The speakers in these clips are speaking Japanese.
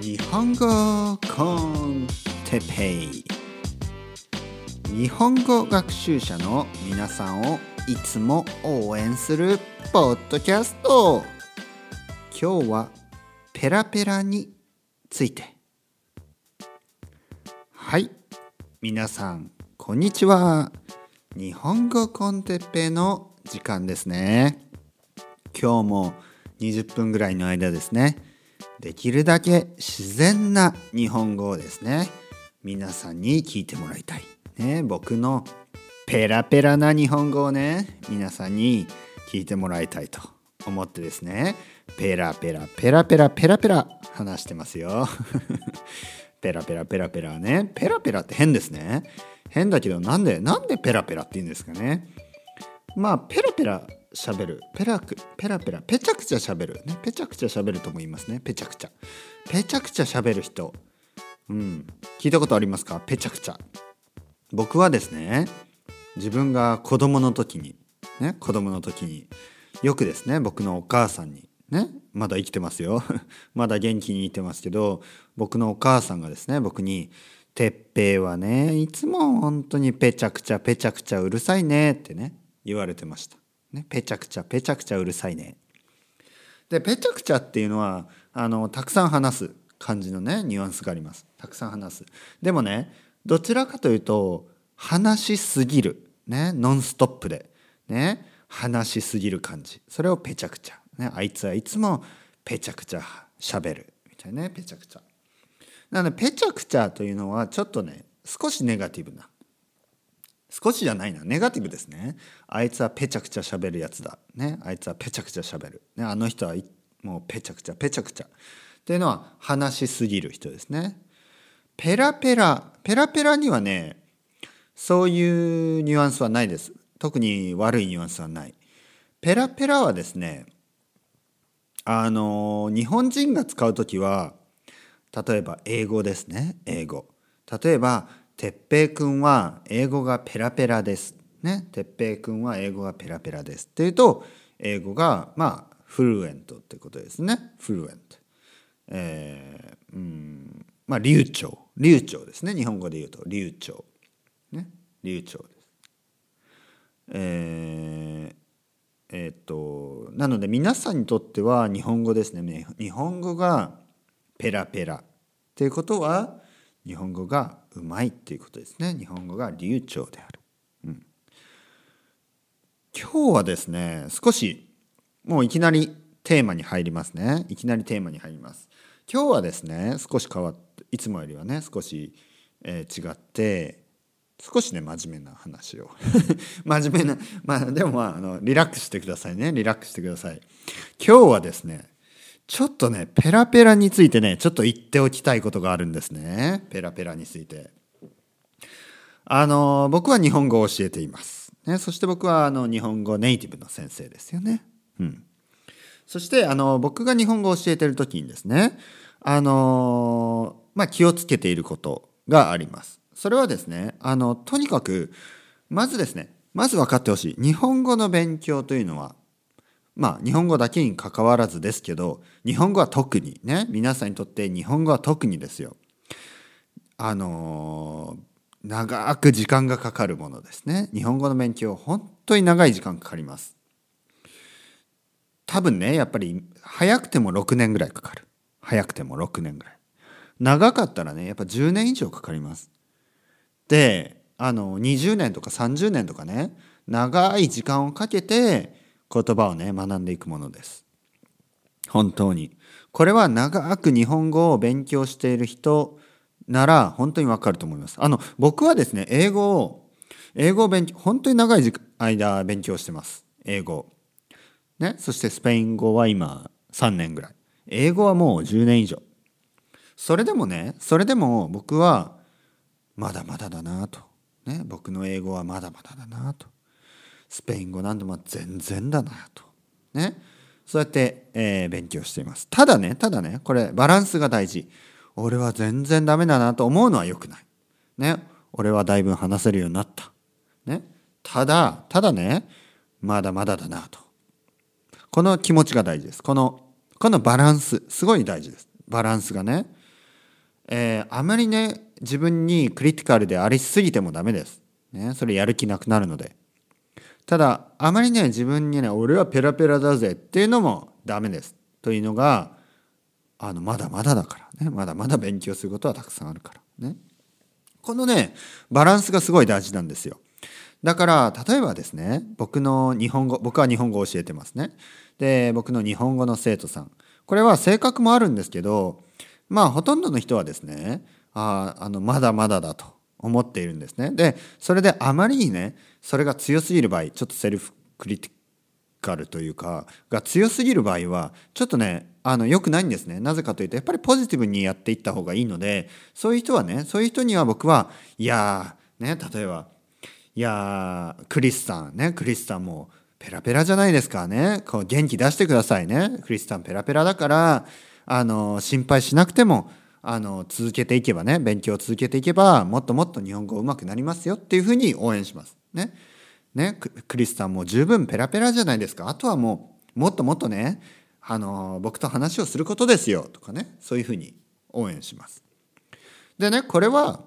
日本語コンテペイ。日本語学習者の皆さんをいつも応援するポッドキャスト。今日はペラペラについて。はい。皆さんこんにちは。日本語コンテッペの時間ですね。今日も20分ぐらいの間ですね。できるだけ自然な日本語をですね皆さんに聞いてもらいたい、ね、僕のペラペラな日本語をね皆さんに聞いてもらいたいと思ってですねペラペラペラペラペラペラ話してますよ。ペラペラペラペラねペラペラって変ですね。変だけどなんでなんでペラペラって言うんですかね。まあペラペラ喋る。ペラクペラペラペチャクチャ喋る。ねペチャクチャ喋るとも言いますね。ペチャクチャ。ペチャクチャ喋る人。うん。聞いたことありますか？ペチャクチャ。僕はですね自分が子供の時にね子供の時によくですね僕のお母さんにねまだ生きてますよ。まだ元気にいてますけど僕のお母さんがですね僕に「てっぺいはねいつも本当にペチャクチャペチャクチャうるさいね」ってね言われてました。ね、ペチャクチャペチャクチャうるさいね。でペチャクチャっていうのはあのたくさん話す感じのねニュアンスがあります。たくさん話す。でもねどちらかというと話しすぎる、ね、ノンストップで、ね、話しすぎる感じそれをペチャクチャ、ね、あいつはいつもペチャクチャしゃべるみたいなねペチャクチャ。なのでペチャクチャというのはちょっとね少しネガティブな少しじゃないな。ネガティブですね。あいつはペチャクチャ喋るやつだ。ね。あいつはペチャクチャ喋る、ね、あの人はもうペチャクチャペチャクチャ。っていうのは話しすぎる人ですね。ペラペラペラペラにはねそういうニュアンスはないです。特に悪いニュアンスはない。ペラペラはですねあの日本人が使う時は例えば英語ですね。英語。例えばてっぺいくんは英語がペラペラです。ね。てっぺいくんは英語がペラペラです。っていうと、英語が、まあ、フルエントってことですね。フルエント。えー、うん、まあ、流暢。流暢ですね。日本語で言うと、流暢。ね。流暢です。えー、え、っと、なので皆さんにとっては日本語ですね。日本語がペラペラ。っていうことは、日本語がうまいっていうことですね。日本語が流暢である、うん、今日はですね少しもういきなりテーマに入りますね。いきなりテーマに入ります。今日はですね少し変わっていつもよりはね少し、えー、違って少しね真面目な話を。真面目なまあでもまああのリラックスしてくださいね。リラックスしてください。今日はですねちょっとね、ペラペラについてね、ちょっと言っておきたいことがあるんですね。ペラペラについて。あの、僕は日本語を教えています。ね、そして僕はあの日本語ネイティブの先生ですよね。うん。そしてあの僕が日本語を教えてる時にですね、あの、まあ、気をつけていることがあります。それはですね、あの、とにかく、まずですね、まず分かってほしい。日本語の勉強というのは、まあ日本語だけにかかわらずですけど日本語は特にね皆さんにとって日本語は特にですよ。あのー、長く時間がかかるものですね。日本語の勉強本当に長い時間かかります。多分ねやっぱり早くても6年ぐらいかかる。早くても6年ぐらい。長かったらねやっぱ10年以上かかります。であの20年とか30年とかね長い時間をかけて言葉をね学んでいくものです。本当に。これは長く日本語を勉強している人なら本当にわかると思います。あの僕はですね英語を英語を勉強本当に長い間勉強してます。英語ねそしてスペイン語は今3年ぐらい。英語はもう10年以上。それでもねそれでも僕はまだまだだなと。ね僕の英語はまだまだだなと。スペイン語なんでも全然だなと。ね。そうやって、えー、勉強しています。ただね、ただね、これバランスが大事。俺は全然ダメだなと思うのは良くない。ね。俺はだいぶ話せるようになった。ね。ただ、ただね、まだまだだなと。この気持ちが大事です。この、このバランス、すごい大事です。バランスがね、えー、あまりね自分にクリティカルでありすぎてもダメです。ね、それやる気なくなるので。ただあまりね自分にね俺はペラペラだぜっていうのもダメです。というのがあのまだまだだからねまだまだ勉強することはたくさんあるからね。このねバランスがすごい大事なんですよ。だから例えばですね僕の日本語僕は日本語を教えてますね。で僕の日本語の生徒さんこれは性格もあるんですけどまあほとんどの人はですねああのまだまだだと思っているんですね。でそれであまりにねそれが強すぎる場合ちょっとセルフクリティカルというかが強すぎる場合はちょっとねあの良くないんですね。なぜかというとやっぱりポジティブにやっていった方がいいのでそういう人はねそういう人には僕はいやーね例えばいやークリスさんねクリスさんもペラペラじゃないですかね。こう元気出してくださいね。クリスさんペラペラだからあの心配しなくてもあの続けていけばね勉強を続けていけばもっともっと日本語上手くなりますよっていうふうに応援します。ね。ねクリスさんも十分ペラペラじゃないですかあとはもうもっともっとねあの僕と話をすることですよとかねそういうふうに応援します。でねこれは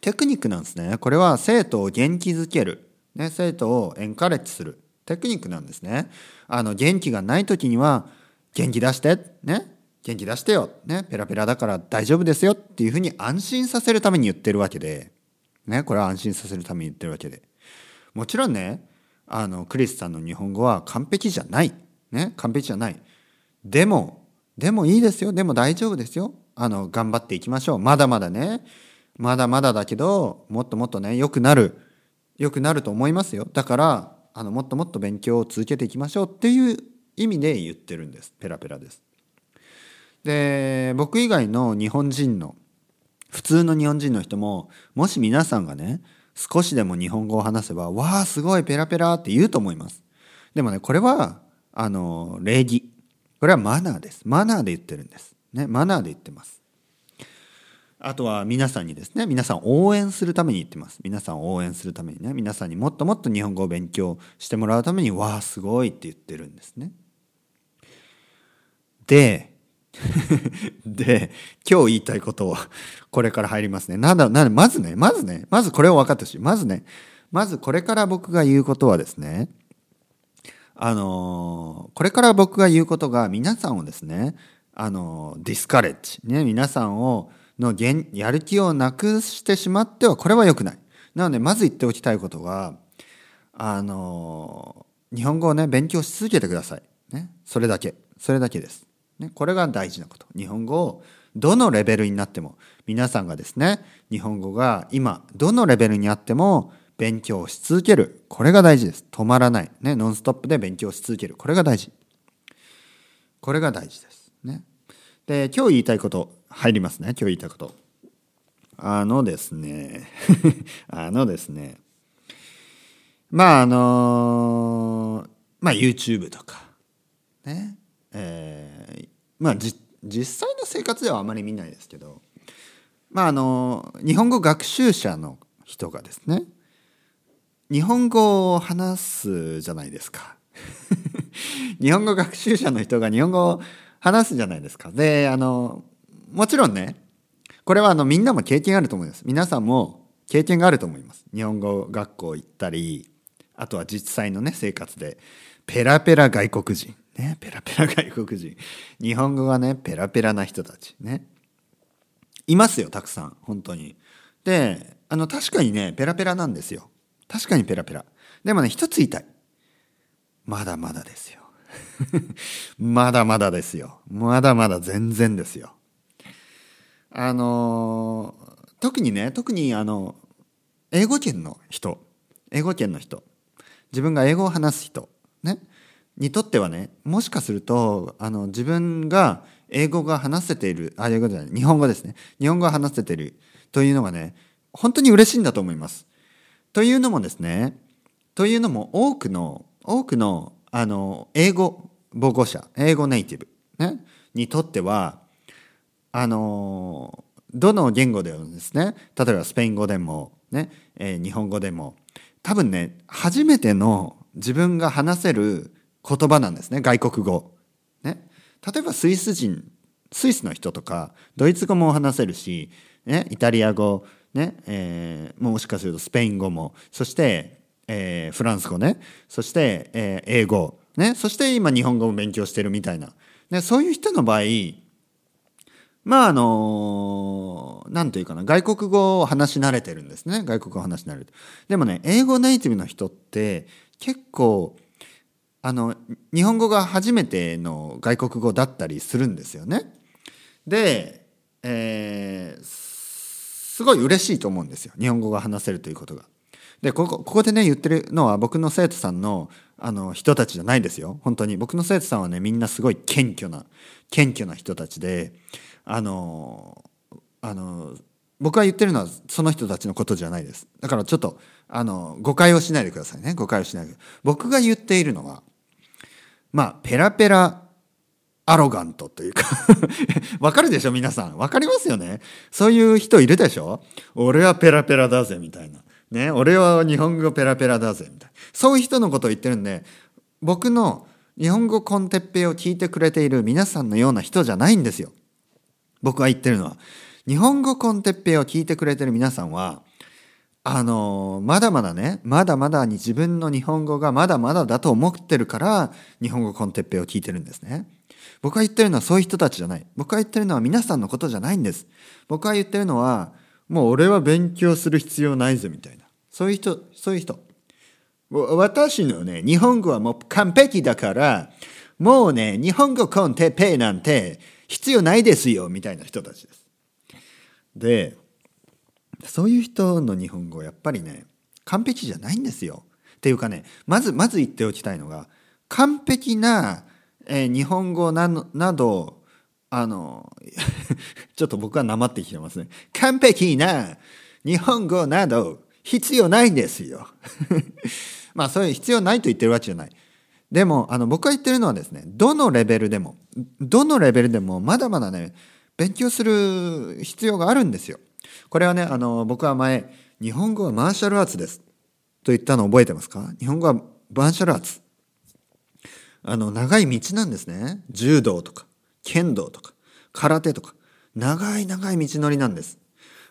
テクニックなんですね。これは生徒を元気づける、ね、生徒をエンカレッジするテクニックなんですね。あの元気がない時には元気出してね元気出してよ、ね、ペラペラだから大丈夫ですよっていうふうに安心させるために言ってるわけで、ね、これは安心させるために言ってるわけで。もちろんねあのクリスさんの日本語は完璧じゃない、ね、完璧じゃない。でもでもいいですよ。でも大丈夫ですよ。あの頑張っていきましょう。まだまだね。まだまだだけどもっともっとね良くなる。良くなると思いますよ。だからあのもっともっと勉強を続けていきましょうっていう意味で言ってるんです。ペラペラです。で僕以外の日本人の普通の日本人の人ももし皆さんがね少しでも日本語を話せば「わあすごいペラペラ」って言うと思います。でもねこれはあの礼儀。これはマナーです。マナーで言ってるんです。ねマナーで言ってます。あとは皆さんにですね皆さん応援するために言ってます。皆さん応援するためにね皆さんにもっともっと日本語を勉強してもらうために「わあすごい」って言ってるんですね。でで、今日言いたいことを、これから入りますね。なんだ、なんだまずね、まずね、まずこれを分かってほしい。まずね、まずこれから僕が言うことはですね、あのこれから僕が言うことが皆さんをですね、あのディスカレッジ、ね、皆さんを、のやる気をなくしてしまっては、これは良くない。なので、まず言っておきたいことは、あの日本語をね、勉強し続けてください。ね。それだけ。それだけです。ね、これが大事なこと。日本語をどのレベルになっても皆さんがですね日本語が今どのレベルにあっても勉強し続ける。これが大事です。止まらない、ね、ノンストップで勉強し続ける。これが大事。これが大事です。ね。で今日言いたいこと入りますね。今日言いたいこと。あのですね あのですねまああのまあ YouTube とか。ね、まあ実際の生活ではあまり見ないですけどまああの日本語学習者の人がですね日本語を話すじゃないですか。日本語学習者の人が日本語を話すじゃないですか。であのもちろんねこれはあのみんなも経験あると思います。皆さんも経験があると思います。日本語学校行ったりあとは実際のね生活でペラペラ外国人。ね、ペラペラ外国人。日本語がね、ペラペラな人たち。ね。いますよ、たくさん。本当に。で、あの、確かにね、ペラペラなんですよ。確かにペラペラ。でもね、一つ言いたい。まだまだですよ。まだまだですよ。まだまだ全然ですよ。あの、特にね、特にあの、英語圏の人、英語圏の人、自分が英語を話す人、ね。にとってはねもしかするとあの自分が英語が話せているあ英語じゃない日本語ですね日本語が話せているというのがね本当に嬉しいんだと思います。というのもですねというのも多くの多くのあの英語母語者英語ネイティブ、ね、にとってはあのどの言語でもですね例えばスペイン語でもね、えー、日本語でも多分ね初めての自分が話せる言葉なんですね。外国語。ね、例えばスイス人。スイスの人とかドイツ語も話せるし、ね、イタリア語、ね。えー、もしかするとスペイン語も。そして、えー、フランス語ね。そして、えー、英語、ね、そして今日本語も勉強してるみたいな、ね、そういう人の場合まああの何というかな。外国語を話し慣れてるんですね。外国語を話し慣れてでもね英語ネイティブの人って結構あの日本語が初めての外国語だったりするんですよね。で、えー、すごい嬉しいと思うんですよ。日本語が話せるということが。でここここでね言ってるのは僕の生徒さんのあの人たちじゃないですよ。本当に。僕の生徒さんはねみんなすごい謙虚な謙虚な人たちであのあの僕が言ってるのはその人たちのことじゃないです。だからちょっとあの誤解をしないでくださいね。誤解をしないで。僕が言っているのはまあペラペラアロガントというか。わかるでしょ皆さん。わかりますよね。そういう人いるでしょ。俺はペラペラだぜみたいな。ね。俺は日本語ペラペラだぜみたいな。そういう人のことを言ってるんで僕の日本語コンテッペイを聞いてくれている皆さんのような人じゃないんですよ。僕が言ってるのは。日本語コンテッペイを聞いてくれてる皆さんはあのまだまだねまだまだに自分の日本語がまだまだだと思ってるから日本語コンテッペイを聞いてるんですね。僕が言ってるのはそういう人たちじゃない。僕が言ってるのは皆さんのことじゃないんです。僕が言ってるのはもう俺は勉強する必要ないぜみたいな。そういう人そういう人。私のね日本語はもう完璧だからもうね日本語コンテッペイなんて必要ないですよみたいな人たちです。でそういう人の日本語やっぱりね完璧じゃないんですよ。っていうかねまずまず言っておきたいのが完璧な、えー、日本語ななどあの ちょっと僕はなまってきてますね。完璧な日本語など必要ないんですよ。まあそういう必要ないと言ってるわけじゃない。でもあの僕が言ってるのはですねどのレベルでもどのレベルでもまだまだね勉強する必要があるんですよ。これはねあの僕は前日本語はマーシャルアーツです。と言ったの覚えてますか？日本語はマーシャルアーツ。あの長い道なんですね。柔道とか剣道とか空手とか。長い長い道のりなんです。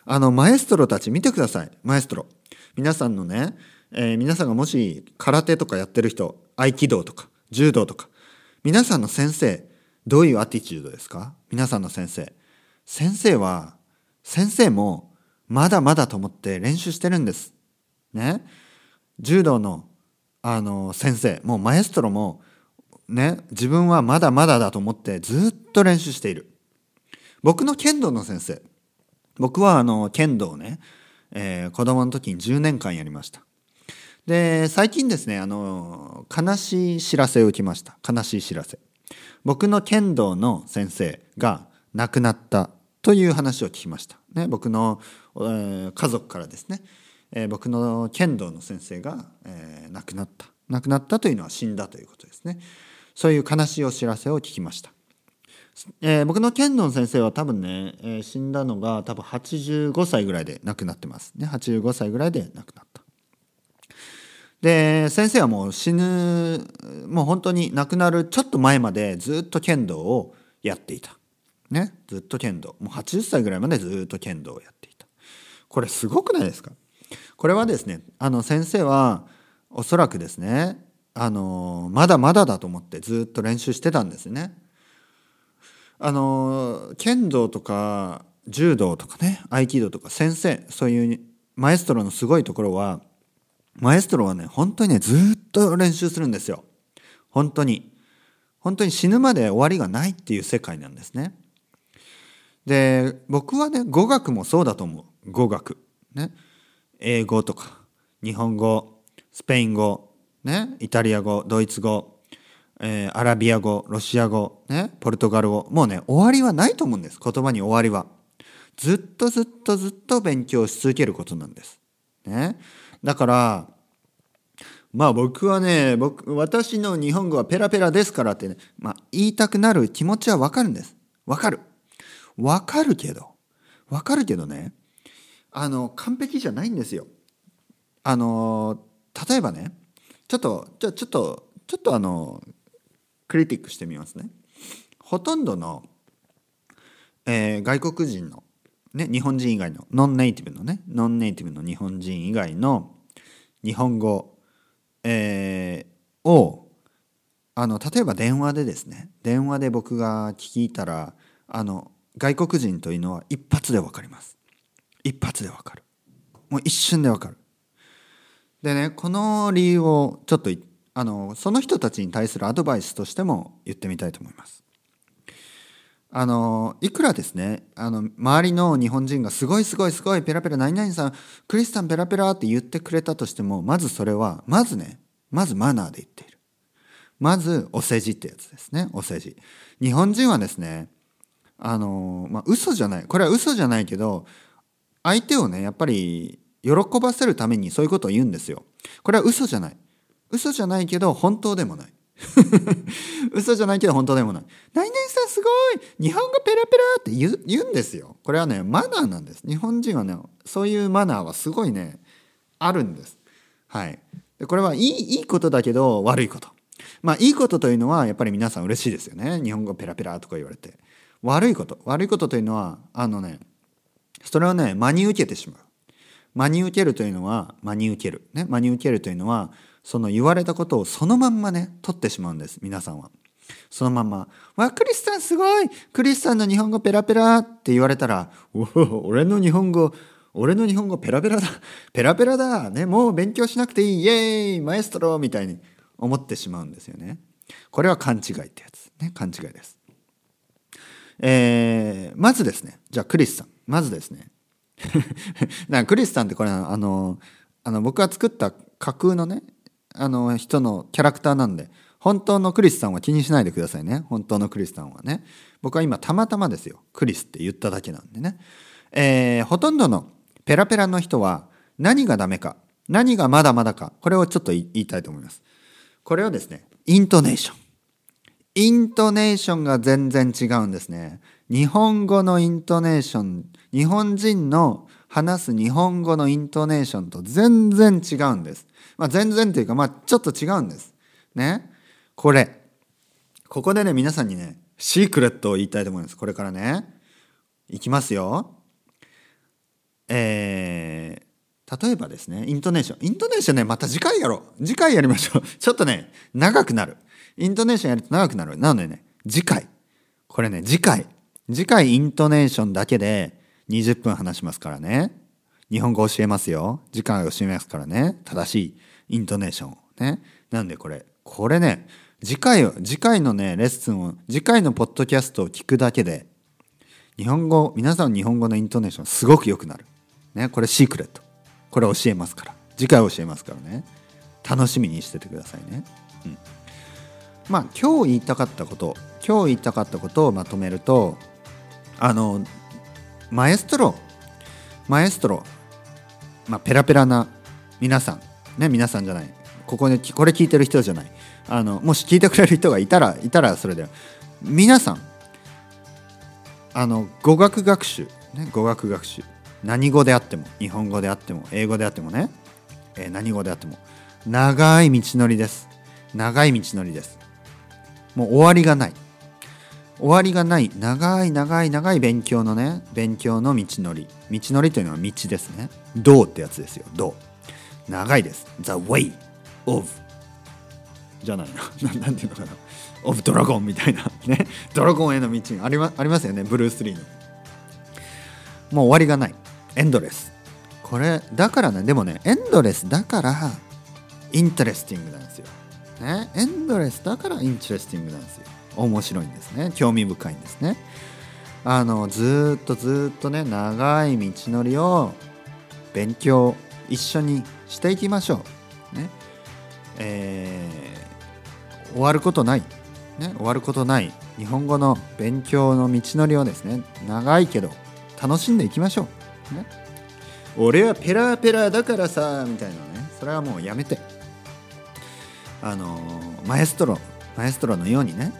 あのマエストロたち見てください。マエストロ。皆さんのね、えー、皆さんがもし空手とかやってる人合気道とか柔道とか。皆さんの先生どういうアティチュードですか？皆さんの先生。先生は先生もまだまだと思って練習してるんです。ね。柔道のあの先生もうマエストロもね自分はまだまだだと思ってずっと練習している。僕の剣道の先生。僕はあの剣道をね、えー、子供の時に10年間やりました。で最近ですねあの悲しい知らせを受けました。悲しい知らせ。僕の剣道の先生が亡くなったという話を聞きました、ね、僕の、えー、家族からですね、えー、僕の剣道の先生が、えー、亡くなった。亡くなったというのは死んだということですね。そういう悲しいお知らせを聞きました、えー、僕の剣道の先生は多分ね、えー、死んだのが多分85歳ぐらいで亡くなってますね。85歳ぐらいで亡くなった。で先生はもう死ぬもう本当に亡くなるちょっと前までずっと剣道をやっていた。ね、ずっと剣道もう80歳ぐらいまでずっと剣道をやっていた。これすごくないですか？これはですねあの先生はおそらくですねあのまだまだだと思ってずっと練習してたんですね。あの剣道とか柔道とかね合気道とか先生そういうマエストロのすごいところはマエストロはね、本当にね、ずっと練習するんですよ。本当に。本当に死ぬまで終わりがないっていう世界なんですね。で、僕はね、語学もそうだと思う。語学。ね。英語とか、日本語、スペイン語、ね、イタリア語、ドイツ語、えー、アラビア語、ロシア語、ね、ポルトガル語。もうね、終わりはないと思うんです。言葉に終わりは。ずっとずっとずっと勉強し続けることなんです。ね。だからまあ僕はね僕私の日本語はペラペラですからってね、まあ、言いたくなる気持ちはわかるんですわかるわかるけど。わかるけどね。あの完璧じゃないんですよ。あの例えばねちょっとじゃちょっとちょっとあのクリティックしてみますね。ほとんどのえー、外国人の、ね、日本人以外のノンネイティブのねノンネイティブの日本人以外の日本語、えー、をあの例えば電話でですね電話で僕が聞いたらあの外国人というのは一発で分かります。一発で分かる。もう一瞬で分かる。でねこの理由をちょっとあのその人たちに対するアドバイスとしても言ってみたいと思います。あのいくらですねあの周りの日本人がすごいすごいすごいペラペラ何々さんクリスタンペラペラって言ってくれたとしてもまずそれはまずねまずマナーで言っている。まずお世辞ってやつですねお世辞。日本人はですねあのまあ嘘じゃないこれは嘘じゃないけど相手をねやっぱり喜ばせるためにそういうことを言うんですよこれは嘘じゃない嘘じゃないけど本当でもない 嘘じゃないけど本当でもない。何々さんすごい日本語ペラペラって言う言うんですよ。これはね、マナーなんです。日本人はね、そういうマナーはすごいね、あるんです。はい。でこれはいいいいことだけど悪いこと。まあいいことというのはやっぱり皆さん嬉しいですよね。日本語ペラペラとか言われて。悪いこと。悪いことというのは、あのね、それをね、真に受けてしまう。真に受けるというのは、真に受ける。ね、真に受けるというのは、その言われたことをそのまんまね取ってしまうんです皆さんは。そのまんま「わクリスさんすごいクリスさんの日本語ペラペラ」って言われたら「おお俺の日本語俺の日本語ペラペラだペラペラだねもう勉強しなくていいイエーイマエストロ」みたいに思ってしまうんですよね。これは勘違いってやつね勘違いです。えー、まずですねじゃあクリスさんまずですね。クリスさんってこれあのあの僕が作った架空のねあの人のキャラクターなんで本当のクリスさんは気にしないでくださいね。本当のクリスさんはね。僕は今たまたまですよ。クリスって言っただけなんでね、えー、ほとんどのペラペラの人は何がダメか何がまだまだかこれをちょっと言いたいと思います。これはですねイントネーション。イントネーションが全然違うんですね日本語のイントネーション日本人の話す日本語のイントネーションと全然違うんですまあ、全然というか、まあ、ちょっと違うんです。ね。これ。ここでね、皆さんにね、シークレットを言いたいと思います。これからね。いきますよ。えー、例えばですね、イントネーション。イントネーションね、また次回やろう。次回やりましょう。ちょっとね、長くなる。イントネーションやると長くなる。なのでね、次回。これね、次回。次回イントネーションだけで20分話しますからね。日本語教えますよ。時間教えますからね。正しいイントネーションをね。なんでこれ、これね、次回、次回のね、レッスンを、次回のポッドキャストを聞くだけで、日本語、皆さん日本語のイントネーションすごく良くなる。ね、これシークレット。これ教えますから。次回教えますからね。楽しみにしててくださいね。うん。まあ、今日言いたかったこと、今日言いたかったことをまとめると、あの、マエストロ、マエストロ、まあ、ペラペラな皆さんね皆さんじゃないここでこれ聞いてる人じゃないあのもし聞いてくれる人がいたらいたらそれで皆さんあの語学学習、ね、語学学習何語であっても日本語であっても英語であってもね、えー、何語であっても長い道のりです。長い道のりです。もう終わりがない。終わりがない。長い長い長い勉強のね勉強の道のり。道のりというのは道ですね。道ってやつですよ。道。長いです。The way of じゃない な何ていうのかな？of ドラゴンみたいな。ね。ドラゴンへの道。あり,、ま、ありますよね。ブルース・リーの。もう終わりがない。エンドレス。これだからね。でもねエンドレスだから interesting なんですよ。ね。エンドレスだから interesting なんですよ。面白いんですね。興味深いんですね。あのずっとずっとね長い道のりを勉強一緒にしていきましょう。ね。えー、終わることない、ね、終わることない。日本語の勉強の道のりをですね。長いけど楽しんでいきましょう、ね、俺はペラペラだからさみたいなね。それはもうやめて。あのマエストロマエストロのようにね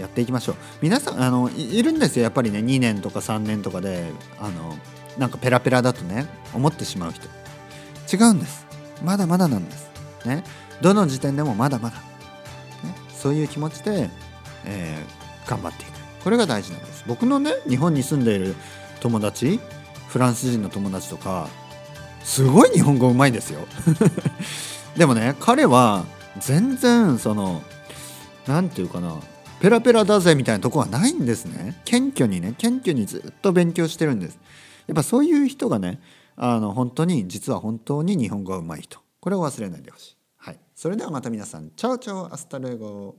やっていきましょう。皆さんあのいるんですよ。やっぱりね2年とか3年とかであのなんかペラペラだとね思ってしまう人。違うんです。まだまだなんです。ね。どの時点でもまだまだ、ね、そういう気持ちで、えー、頑張っていく。これが大事なんです。僕のね日本に住んでいる友達フランス人の友達とかすごい日本語うまいですよ。でもね彼は全然その何て言うかなペラペラだぜみたいなとこはないんですね。謙虚にね謙虚にずっと勉強してるんです。やっぱそういう人がねあの本当に実は本当に日本語がうまい人。これを忘れないでほしい。はい。それではまた皆さん。 chao chao hasta luego